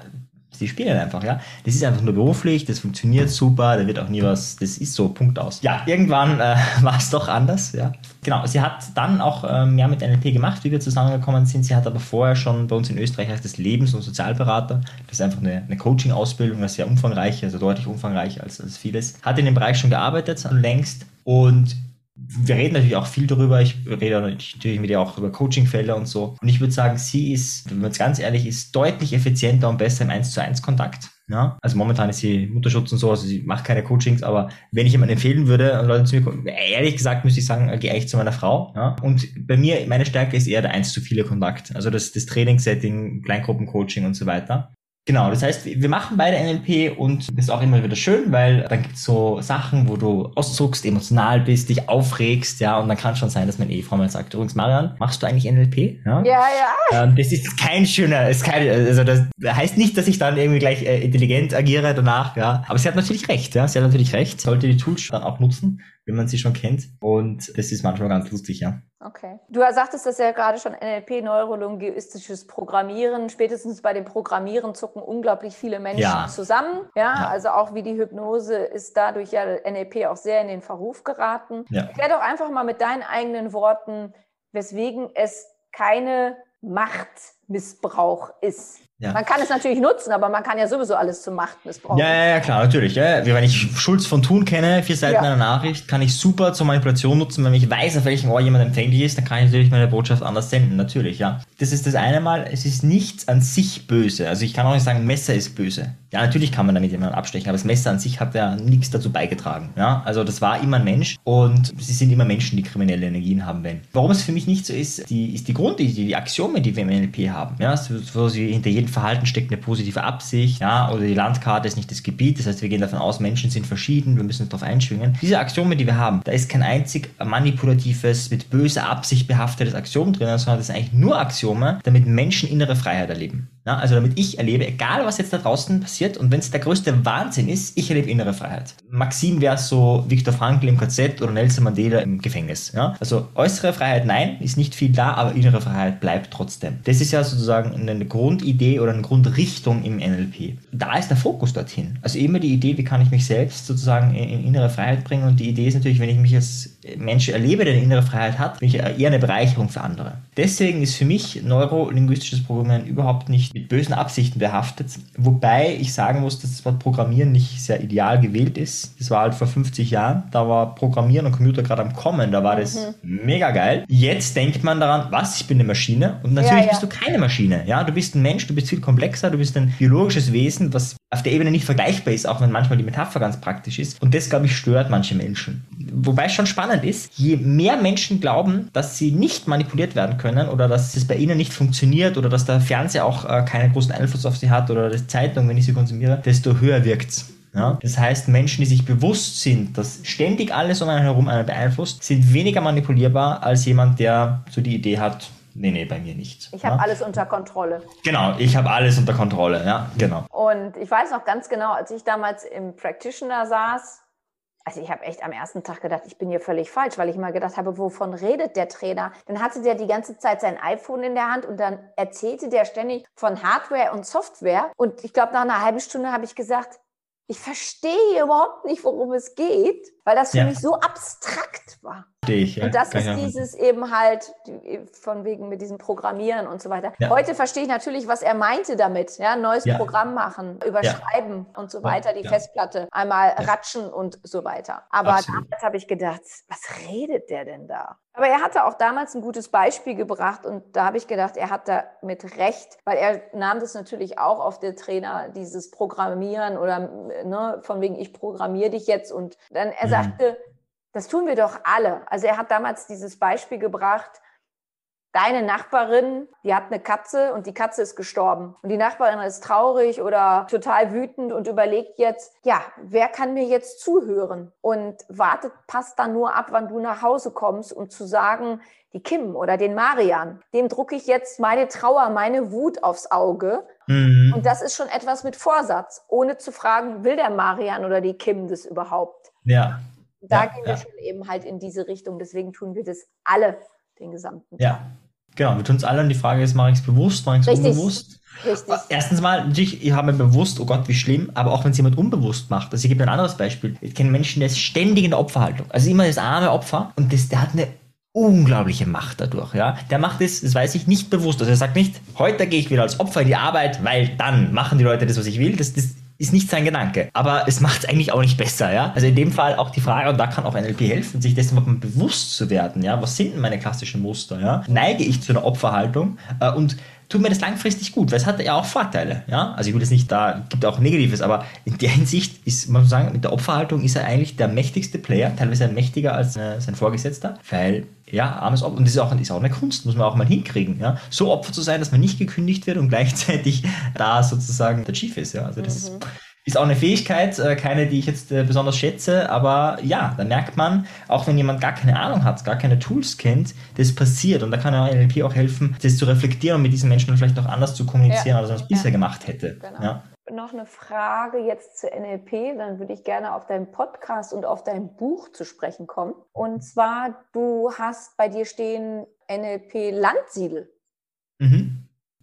die spielen einfach, ja. Das ist einfach nur beruflich, das funktioniert super, da wird auch nie was, das ist so, Punkt aus. Ja, irgendwann äh, <laughs> war es doch anders, ja. Genau, sie hat dann auch äh, mehr mit NLP gemacht, wie wir zusammengekommen sind. Sie hat aber vorher schon bei uns in Österreich als das Lebens- und Sozialberater, das ist einfach eine, eine Coaching-Ausbildung, sehr umfangreiche, also deutlich umfangreicher als, als vieles, hat in dem Bereich schon gearbeitet längst und wir reden natürlich auch viel darüber. Ich rede natürlich mit ihr auch über Coachingfelder und so. Und ich würde sagen, sie ist, wenn man jetzt ganz ehrlich ist, deutlich effizienter und besser im 1 zu 1 Kontakt. Ja? Also momentan ist sie Mutterschutz und so, also sie macht keine Coachings, aber wenn ich jemanden empfehlen würde, Leute zu mir kommen, ehrlich gesagt müsste ich sagen, gehe ich zu meiner Frau. Ja? Und bei mir, meine Stärke ist eher der 1 zu viele Kontakt. Also das, das Trainingssetting, Kleingruppencoaching und so weiter. Genau, das heißt, wir machen beide NLP und das ist auch immer wieder schön, weil dann gibt es so Sachen, wo du auszuckst, emotional bist, dich aufregst, ja, und dann kann schon sein, dass meine Ehefrau mal sagt, übrigens, Marian, machst du eigentlich NLP? Ja, ja. ja. Ähm, das ist kein schöner, ist kein, also das heißt nicht, dass ich dann irgendwie gleich äh, intelligent agiere danach, ja, aber sie hat natürlich recht, ja, sie hat natürlich recht, sollte die Tools dann auch nutzen, wenn man sie schon kennt. Und das ist manchmal ganz lustig, ja. Okay. Du sagtest das ja gerade schon, NLP, neurolinguistisches Programmieren. Spätestens bei dem Programmieren zucken unglaublich viele Menschen ja. zusammen. Ja, ja, also auch wie die Hypnose ist dadurch ja NLP auch sehr in den Verruf geraten. Ja. Erklär doch einfach mal mit deinen eigenen Worten, weswegen es keine Machtmissbrauch ist. Ja. Man kann es natürlich nutzen, aber man kann ja sowieso alles zum Machtmissbrauch. Ja, ja, ja, klar, natürlich. Ja. Wenn ich Schulz von Thun kenne, vier Seiten ja. einer Nachricht, kann ich super zur Manipulation nutzen. Wenn ich weiß, auf welchem Ohr jemand empfänglich ist, dann kann ich natürlich meine Botschaft anders senden. Natürlich, ja. Das ist das eine Mal, es ist nichts an sich böse. Also ich kann auch nicht sagen, Messer ist böse. Ja, natürlich kann man damit jemanden abstechen, aber das Messer an sich hat ja nichts dazu beigetragen. Ja, also das war immer ein Mensch und sie sind immer Menschen, die kriminelle Energien haben, wenn. Warum es für mich nicht so ist, die, ist die Grundidee, die Axiome, die wir im NLP haben. Ja, wo sie hinter jedem Verhalten steckt eine positive Absicht, ja, oder die Landkarte ist nicht das Gebiet. Das heißt, wir gehen davon aus, Menschen sind verschieden, wir müssen uns darauf einschwingen. Diese Axiome, die wir haben, da ist kein einzig manipulatives, mit böser Absicht behaftetes Axiom drin, sondern das sind eigentlich nur Axiome, damit Menschen innere Freiheit erleben. Ja, also damit ich erlebe, egal was jetzt da draußen passiert und wenn es der größte Wahnsinn ist, ich erlebe innere Freiheit. Maxim wäre so Viktor Frankl im KZ oder Nelson Mandela im Gefängnis. Ja? Also äußere Freiheit, nein, ist nicht viel da, aber innere Freiheit bleibt trotzdem. Das ist ja sozusagen eine Grundidee oder eine Grundrichtung im NLP. Da ist der Fokus dorthin. Also immer die Idee, wie kann ich mich selbst sozusagen in innere Freiheit bringen und die Idee ist natürlich, wenn ich mich als Mensch erlebe, der eine innere Freiheit hat, bin ich eher eine Bereicherung für andere. Deswegen ist für mich neurolinguistisches Programmieren überhaupt nicht mit bösen Absichten behaftet. Wobei ich sagen muss, dass das Wort Programmieren nicht sehr ideal gewählt ist. Das war halt vor 50 Jahren. Da war Programmieren und Computer gerade am Kommen. Da war das mhm. mega geil. Jetzt denkt man daran, was? Ich bin eine Maschine. Und natürlich ja, ja. bist du keine Maschine. Ja, du bist ein Mensch, du bist viel komplexer, du bist ein biologisches Wesen, was auf der Ebene nicht vergleichbar ist, auch wenn manchmal die Metapher ganz praktisch ist. Und das, glaube ich, stört manche Menschen. Wobei es schon spannend ist, je mehr Menschen glauben, dass sie nicht manipuliert werden können oder dass es bei ihnen nicht funktioniert oder dass der Fernseher auch äh, keinen großen Einfluss auf sie hat oder die Zeitung, wenn ich sie konsumiere, desto höher wirkt's. Ja? Das heißt, Menschen, die sich bewusst sind, dass ständig alles um einen herum einen beeinflusst, sind weniger manipulierbar als jemand, der so die Idee hat, nee, nee, bei mir nicht. Ich habe ja? alles unter Kontrolle. Genau, ich habe alles unter Kontrolle, ja, genau. Und ich weiß noch ganz genau, als ich damals im Practitioner saß, also ich habe echt am ersten Tag gedacht, ich bin hier völlig falsch, weil ich mal gedacht habe, wovon redet der Trainer? Dann hatte der die ganze Zeit sein iPhone in der Hand und dann erzählte der ständig von Hardware und Software. Und ich glaube, nach einer halben Stunde habe ich gesagt, ich verstehe überhaupt nicht, worum es geht, weil das für ja. mich so abstrakt war. Ich, ja. Und das ist dieses eben halt von wegen mit diesem Programmieren und so weiter. Ja. Heute verstehe ich natürlich, was er meinte damit. Ja, neues Programm machen, überschreiben und so weiter, die Festplatte einmal ratschen und so weiter. Aber Absolut. damals habe ich gedacht, was redet der denn da? Aber er hatte auch damals ein gutes Beispiel gebracht und da habe ich gedacht, er hat da mit Recht, weil er nahm das natürlich auch auf der Trainer, dieses Programmieren oder ne, von wegen, ich programmiere dich jetzt und dann er mhm. Sagte, das tun wir doch alle. Also er hat damals dieses Beispiel gebracht, deine Nachbarin, die hat eine Katze und die Katze ist gestorben. Und die Nachbarin ist traurig oder total wütend und überlegt jetzt, ja, wer kann mir jetzt zuhören? Und wartet, passt dann nur ab, wann du nach Hause kommst und zu sagen, die Kim oder den Marian, dem drucke ich jetzt meine Trauer, meine Wut aufs Auge. Mhm. Und das ist schon etwas mit Vorsatz, ohne zu fragen, will der Marian oder die Kim das überhaupt? Ja. Da ja, gehen wir ja. schon eben halt in diese Richtung. Deswegen tun wir das alle den gesamten Tag. Ja, genau. Wir tun es alle und die Frage ist, mache ich es bewusst, mache ich es unbewusst? Richtig. Erstens mal, natürlich, ich habe mir bewusst, oh Gott, wie schlimm, aber auch wenn es jemand unbewusst macht. Also ich gebe ein anderes Beispiel. Ich kenne Menschen, der ist ständig in der Opferhaltung. Also immer das arme Opfer und das, der hat eine unglaubliche Macht dadurch, ja. Der macht es, das weiß ich, nicht bewusst. Also er sagt nicht, heute gehe ich wieder als Opfer in die Arbeit, weil dann machen die Leute das, was ich will. Das, das ist nicht sein Gedanke. Aber es macht es eigentlich auch nicht besser, ja. Also in dem Fall auch die Frage, und da kann auch NLP helfen, sich dessen mal bewusst zu werden, ja. Was sind denn meine klassischen Muster, ja? Neige ich zu einer Opferhaltung äh, und tut mir das langfristig gut, weil es hat ja auch Vorteile, ja. Also ich will es nicht, da gibt auch Negatives, aber in der Hinsicht ist, man muss sagen, mit der Opferhaltung ist er eigentlich der mächtigste Player, teilweise mächtiger als äh, sein Vorgesetzter, weil ja, armes Opfer. Und das ist auch, ist auch eine Kunst, muss man auch mal hinkriegen. Ja? So Opfer zu sein, dass man nicht gekündigt wird und gleichzeitig <laughs> da sozusagen der Chief ist. Ja? Also das mhm. ist, auch eine Fähigkeit, äh, keine, die ich jetzt äh, besonders schätze, aber ja, da merkt man, auch wenn jemand gar keine Ahnung hat, gar keine Tools kennt, das passiert. Und da kann ja NLP auch helfen, das zu reflektieren und mit diesen Menschen vielleicht auch anders zu kommunizieren, ja. als man es bisher gemacht hätte. Genau. Ja. Noch eine Frage jetzt zu NLP, dann würde ich gerne auf deinen Podcast und auf dein Buch zu sprechen kommen. Und zwar, du hast bei dir stehen NLP Landsiedel. Mhm.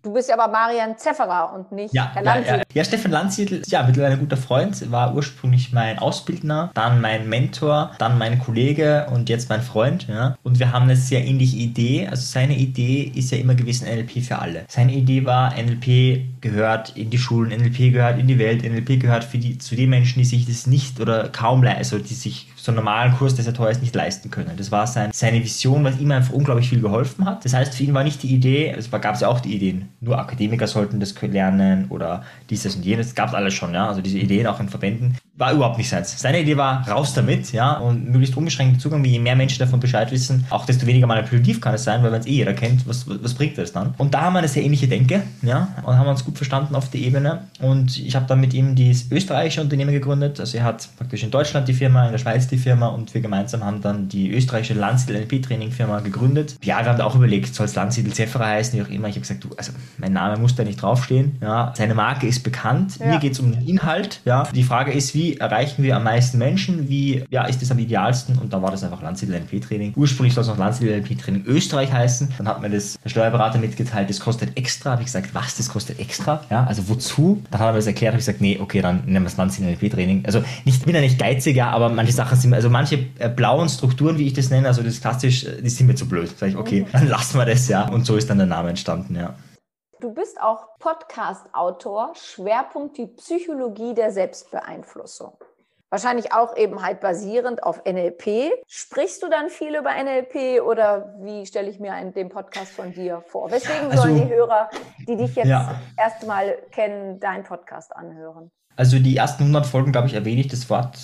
Du bist ja aber Marian Zefferer und nicht ja, Herr Landsiedel. Ja, ja. ja, Stefan Landsiedel, ja, mittlerweile ein guter Freund, war ursprünglich mein Ausbildner, dann mein Mentor, dann mein Kollege und jetzt mein Freund. Ja. Und wir haben eine sehr ähnliche Idee. Also seine Idee ist ja immer gewesen NLP für alle. Seine Idee war, NLP gehört in die Schulen, NLP gehört in die Welt, NLP gehört für die, zu den Menschen, die sich das nicht oder kaum leisten, also die sich so einen normalen Kurs, der sehr teuer ist, nicht leisten können. Das war sein, seine Vision, was ihm einfach unglaublich viel geholfen hat. Das heißt, für ihn war nicht die Idee, es gab es ja auch die Ideen, nur Akademiker sollten das lernen oder dieses und jenes, gab es alles schon, ja, also diese Ideen auch in Verbänden war überhaupt nicht seins. Seine Idee war, raus damit, ja, und möglichst unbeschränkten Zugang, wie je mehr Menschen davon Bescheid wissen, auch desto weniger manipulativ kann es sein, weil wenn es eh jeder kennt, was, was bringt das dann? Und da haben wir eine sehr ähnliche Denke, ja, und haben uns gut verstanden auf der Ebene. Und ich habe dann mit ihm dieses österreichische Unternehmen gegründet. Also er hat praktisch in Deutschland die Firma, in der Schweiz die Firma und wir gemeinsam haben dann die österreichische Landsiedel NLP Training Firma gegründet. Ja, wir haben da auch überlegt, soll es Landsiedel Zefferer heißen, wie auch immer. Ich habe gesagt, du, also mein Name muss da nicht draufstehen, ja. Seine Marke ist bekannt. Ja. Mir geht es um den Inhalt, ja. Die Frage ist, wie erreichen wir am meisten Menschen, wie ja, ist das am idealsten und da war das einfach Landsiedel NLP Training. Ursprünglich soll es noch Landsiedel NLP Training Österreich heißen, dann hat mir das der Steuerberater mitgeteilt, das kostet extra, habe ich gesagt, was, das kostet extra, ja, also wozu? Dann hat er mir das erklärt, habe ich gesagt, nee, okay, dann nehmen wir das Landsiedel NLP Training. Also nicht, bin ja nicht geiziger, aber manche Sachen sind, also manche äh, blauen Strukturen, wie ich das nenne, also das klassisch, äh, die sind mir zu blöd. Sag ich, okay, mhm. dann lassen wir das, ja. Und so ist dann der Name entstanden, ja. Du bist auch Podcast-Autor, Schwerpunkt die Psychologie der Selbstbeeinflussung. Wahrscheinlich auch eben halt basierend auf NLP. Sprichst du dann viel über NLP oder wie stelle ich mir einen, den Podcast von dir vor? Weswegen also, sollen die Hörer, die dich jetzt ja. erstmal kennen, deinen Podcast anhören? Also die ersten 100 Folgen, glaube ich, erwähne ich das Wort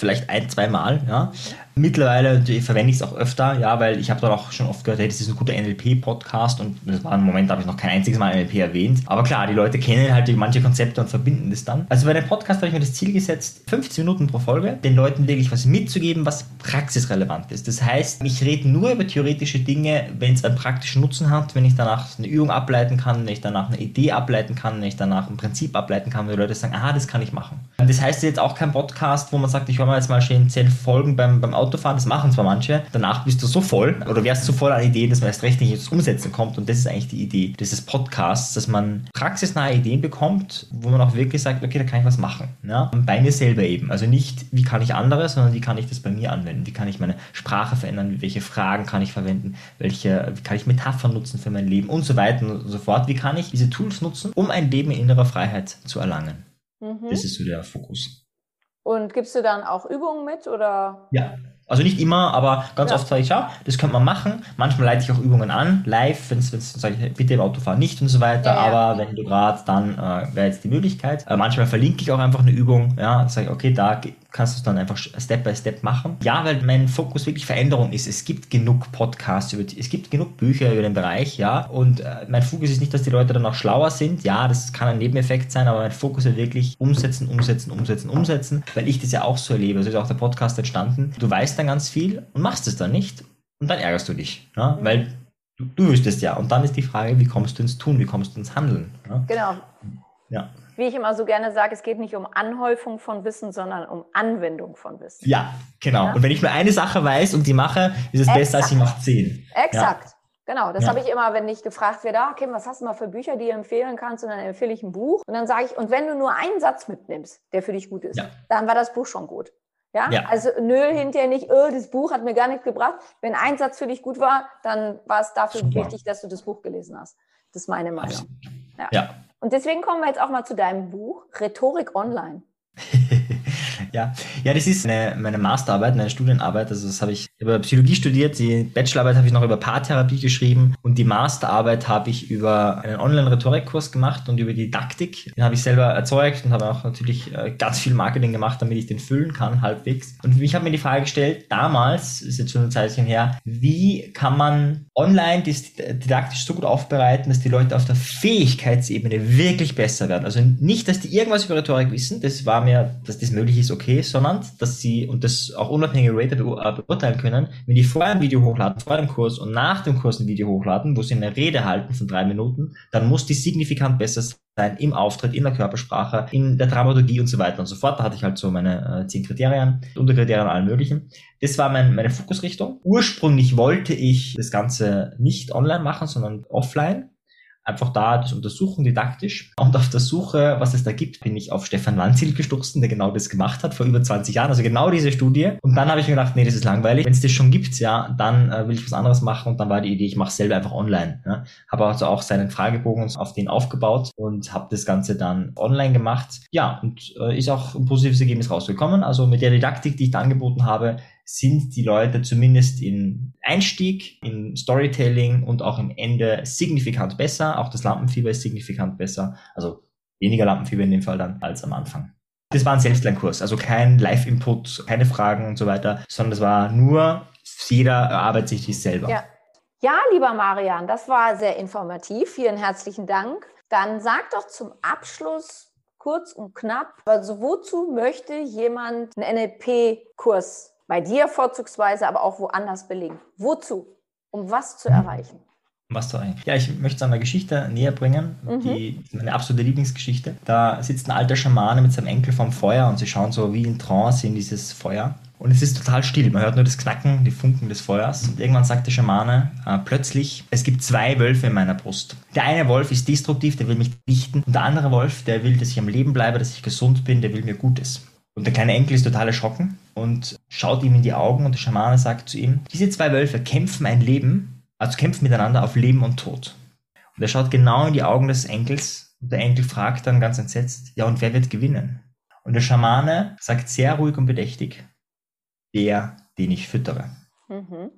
vielleicht ein, zwei Mal. Ja. Mittlerweile verwende ich es auch öfter, ja, weil ich habe dort auch schon oft gehört, hey, das ist ein guter NLP-Podcast und das war ein Moment, da habe ich noch kein einziges Mal NLP erwähnt. Aber klar, die Leute kennen halt manche Konzepte und verbinden das dann. Also bei dem Podcast habe ich mir das Ziel gesetzt, 15 Minuten pro Folge, den Leuten wirklich was mitzugeben, was praxisrelevant ist. Das heißt, ich rede nur über theoretische Dinge, wenn es einen praktischen Nutzen hat, wenn ich danach eine Übung ableiten kann, wenn ich danach eine Idee ableiten kann, wenn ich danach ein Prinzip ableiten kann, wenn die Leute sagen, aha, das kann ich machen. Das heißt jetzt auch kein Podcast, wo man sagt, ich höre mal jetzt mal schön zehn Folgen beim, beim Autofahren, das machen zwar manche, danach bist du so voll oder wärst so voll an Ideen, dass man erst recht nicht ins Umsetzen kommt und das ist eigentlich die Idee dieses Podcasts, dass man praxisnahe Ideen bekommt, wo man auch wirklich sagt, okay, da kann ich was machen. Ja? Bei mir selber eben. Also nicht, wie kann ich andere, sondern wie kann ich das bei mir anwenden? Wie kann ich meine Sprache verändern? Welche Fragen kann ich verwenden? Welche, wie kann ich Metaphern nutzen für mein Leben und so weiter und so fort? Wie kann ich diese Tools nutzen, um ein Leben in innerer Freiheit zu erlangen? Mhm. Das ist so der Fokus. Und gibst du dann auch Übungen mit oder? Ja, also nicht immer, aber ganz ja. oft sage ich, ja, das könnte man machen. Manchmal leite ich auch Übungen an, live, wenn es, sage ich, bitte im Autofahren nicht und so weiter. Ja, ja. Aber wenn du gerade, dann äh, wäre jetzt die Möglichkeit. Äh, manchmal verlinke ich auch einfach eine Übung, ja, sage ich, okay, da kannst du es dann einfach Step by Step machen. Ja, weil mein Fokus wirklich Veränderung ist. Es gibt genug Podcasts, über, es gibt genug Bücher über den Bereich, ja. Und äh, mein Fokus ist nicht, dass die Leute dann auch schlauer sind. Ja, das kann ein Nebeneffekt sein, aber mein Fokus ist wirklich umsetzen, umsetzen, umsetzen, umsetzen, weil ich das ja auch so erlebe. So ist auch der Podcast entstanden. Du weißt dann ganz viel und machst es dann nicht. Und dann ärgerst du dich, ja? weil du, du wüsstest ja. Und dann ist die Frage, wie kommst du ins Tun, wie kommst du ins Handeln? Ja? Genau. Ja wie ich immer so gerne sage, es geht nicht um Anhäufung von Wissen, sondern um Anwendung von Wissen. Ja, genau. Ja? Und wenn ich nur eine Sache weiß und die mache, ist es Exakt. besser, als ich mache zehn. Exakt. Ja. Genau, das ja. habe ich immer, wenn ich gefragt werde, ah, Kim, was hast du mal für Bücher, die du empfehlen kannst? Und dann empfehle ich ein Buch. Und dann sage ich, und wenn du nur einen Satz mitnimmst, der für dich gut ist, dann war das Buch schon gut. Ja? ja? also nö hinterher nicht, oh, das Buch hat mir gar nichts gebracht. Wenn ein Satz für dich gut war, dann war es dafür Super. wichtig, dass du das Buch gelesen hast. Das ist meine Meinung. Ja. ja. Und deswegen kommen wir jetzt auch mal zu deinem Buch, Rhetorik Online. <laughs> ja. ja, das ist eine, meine Masterarbeit, meine Studienarbeit. Also das habe ich über Psychologie studiert. Die Bachelorarbeit habe ich noch über Paartherapie geschrieben und die Masterarbeit habe ich über einen Online-Rhetorikkurs gemacht und über Didaktik. Den habe ich selber erzeugt und habe auch natürlich äh, ganz viel Marketing gemacht, damit ich den füllen kann, halbwegs. Und ich habe mir die Frage gestellt, damals, ist jetzt schon ein Zeitchen her, wie kann man online das didaktisch so gut aufbereiten, dass die Leute auf der Fähigkeitsebene wirklich besser werden. Also nicht, dass die irgendwas über Rhetorik wissen, das war mir, dass das möglich ist, okay, sondern spannend, dass sie, und das auch unabhängige Rater beurteilen können, wenn die vorher ein Video hochladen, vor dem Kurs und nach dem Kurs ein Video hochladen, wo sie eine Rede halten von drei Minuten, dann muss die signifikant besser sein im Auftritt, in der Körpersprache, in der Dramaturgie und so weiter und so fort. Da hatte ich halt so meine äh, zehn Kriterien, Unterkriterien allen möglichen. Das war mein, meine Fokusrichtung. Ursprünglich wollte ich das Ganze nicht online machen, sondern offline einfach da das untersuchen, didaktisch. Und auf der Suche, was es da gibt, bin ich auf Stefan Lanzil gestoßen, der genau das gemacht hat vor über 20 Jahren, also genau diese Studie. Und dann habe ich mir gedacht, nee, das ist langweilig. Wenn es das schon gibt, ja, dann äh, will ich was anderes machen. Und dann war die Idee, ich mache selber einfach online. Ja. Habe also auch seinen Fragebogen auf den aufgebaut und habe das Ganze dann online gemacht. Ja, und äh, ist auch ein positives Ergebnis rausgekommen. Also mit der Didaktik, die ich da angeboten habe, sind die Leute zumindest im Einstieg, im Storytelling und auch im Ende signifikant besser. Auch das Lampenfieber ist signifikant besser. Also weniger Lampenfieber in dem Fall dann als am Anfang. Das war ein Selbstlernkurs, also kein Live-Input, keine Fragen und so weiter, sondern es war nur, jeder erarbeitet sich dies selber. Ja. ja, lieber Marian, das war sehr informativ. Vielen herzlichen Dank. Dann sag doch zum Abschluss kurz und knapp, also wozu möchte jemand einen NLP-Kurs bei dir vorzugsweise, aber auch woanders belegen. Wozu? Um was zu erreichen? Was zu erreichen? Ja, ich möchte es einer Geschichte näher bringen, mhm. die meine absolute Lieblingsgeschichte. Da sitzt ein alter Schamane mit seinem Enkel vorm Feuer und sie schauen so wie in Trance in dieses Feuer. Und es ist total still. Man hört nur das Knacken, die Funken des Feuers. Und irgendwann sagt der Schamane äh, plötzlich, es gibt zwei Wölfe in meiner Brust. Der eine Wolf ist destruktiv, der will mich richten. Und der andere Wolf, der will, dass ich am Leben bleibe, dass ich gesund bin, der will mir Gutes. Und der kleine Enkel ist total erschrocken und schaut ihm in die Augen und der Schamane sagt zu ihm, diese zwei Wölfe kämpfen ein Leben, also kämpfen miteinander auf Leben und Tod. Und er schaut genau in die Augen des Enkels und der Enkel fragt dann ganz entsetzt, ja und wer wird gewinnen? Und der Schamane sagt sehr ruhig und bedächtig, der, den ich füttere. Mhm.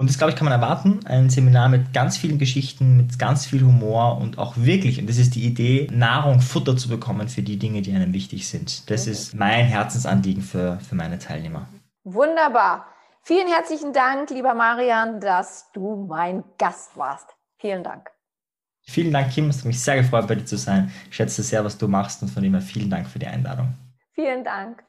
Und das, glaube ich, kann man erwarten. Ein Seminar mit ganz vielen Geschichten, mit ganz viel Humor und auch wirklich, und das ist die Idee, Nahrung, Futter zu bekommen für die Dinge, die einem wichtig sind. Das mhm. ist mein Herzensanliegen für, für meine Teilnehmer. Wunderbar. Vielen herzlichen Dank, lieber Marian, dass du mein Gast warst. Vielen Dank. Vielen Dank, Kim. Es hat mich sehr gefreut, bei dir zu sein. Ich schätze sehr, was du machst und von dem her vielen Dank für die Einladung. Vielen Dank.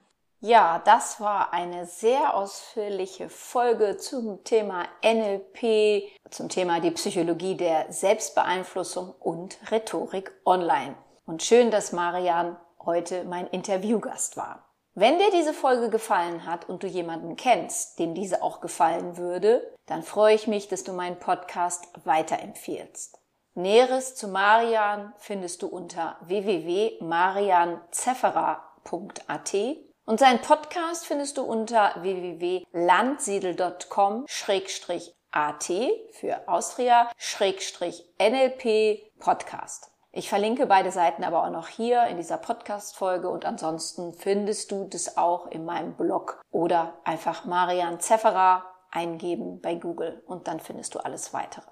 Ja, das war eine sehr ausführliche Folge zum Thema NLP, zum Thema die Psychologie der Selbstbeeinflussung und Rhetorik online. Und schön, dass Marian heute mein Interviewgast war. Wenn dir diese Folge gefallen hat und du jemanden kennst, dem diese auch gefallen würde, dann freue ich mich, dass du meinen Podcast weiterempfiehlst. Näheres zu Marian findest du unter www.marianzefferer.at und seinen Podcast findest du unter www.landsiedel.com-at für Austria-NLP Podcast. Ich verlinke beide Seiten aber auch noch hier in dieser Podcast-Folge und ansonsten findest du das auch in meinem Blog oder einfach Marian Zefferer eingeben bei Google und dann findest du alles weitere.